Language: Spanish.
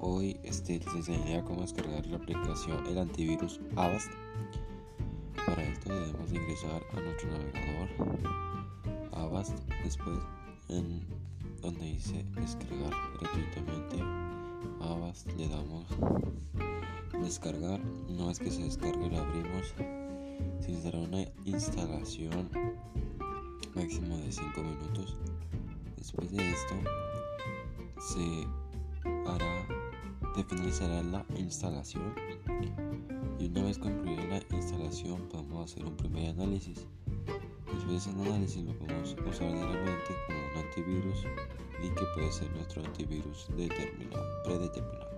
Hoy este, les enseñaré cómo descargar la aplicación el antivirus Avast. Para esto debemos ingresar a nuestro navegador Avast, después en donde dice descargar gratuitamente Avast le damos descargar, una vez que se descargue lo abrimos, se dará una instalación máximo de 5 minutos. Después de esto se finalizará la instalación y una vez concluida la instalación podemos hacer un primer análisis. Después de ese análisis lo podemos usar diariamente como un antivirus y que puede ser nuestro antivirus determinado, predeterminado.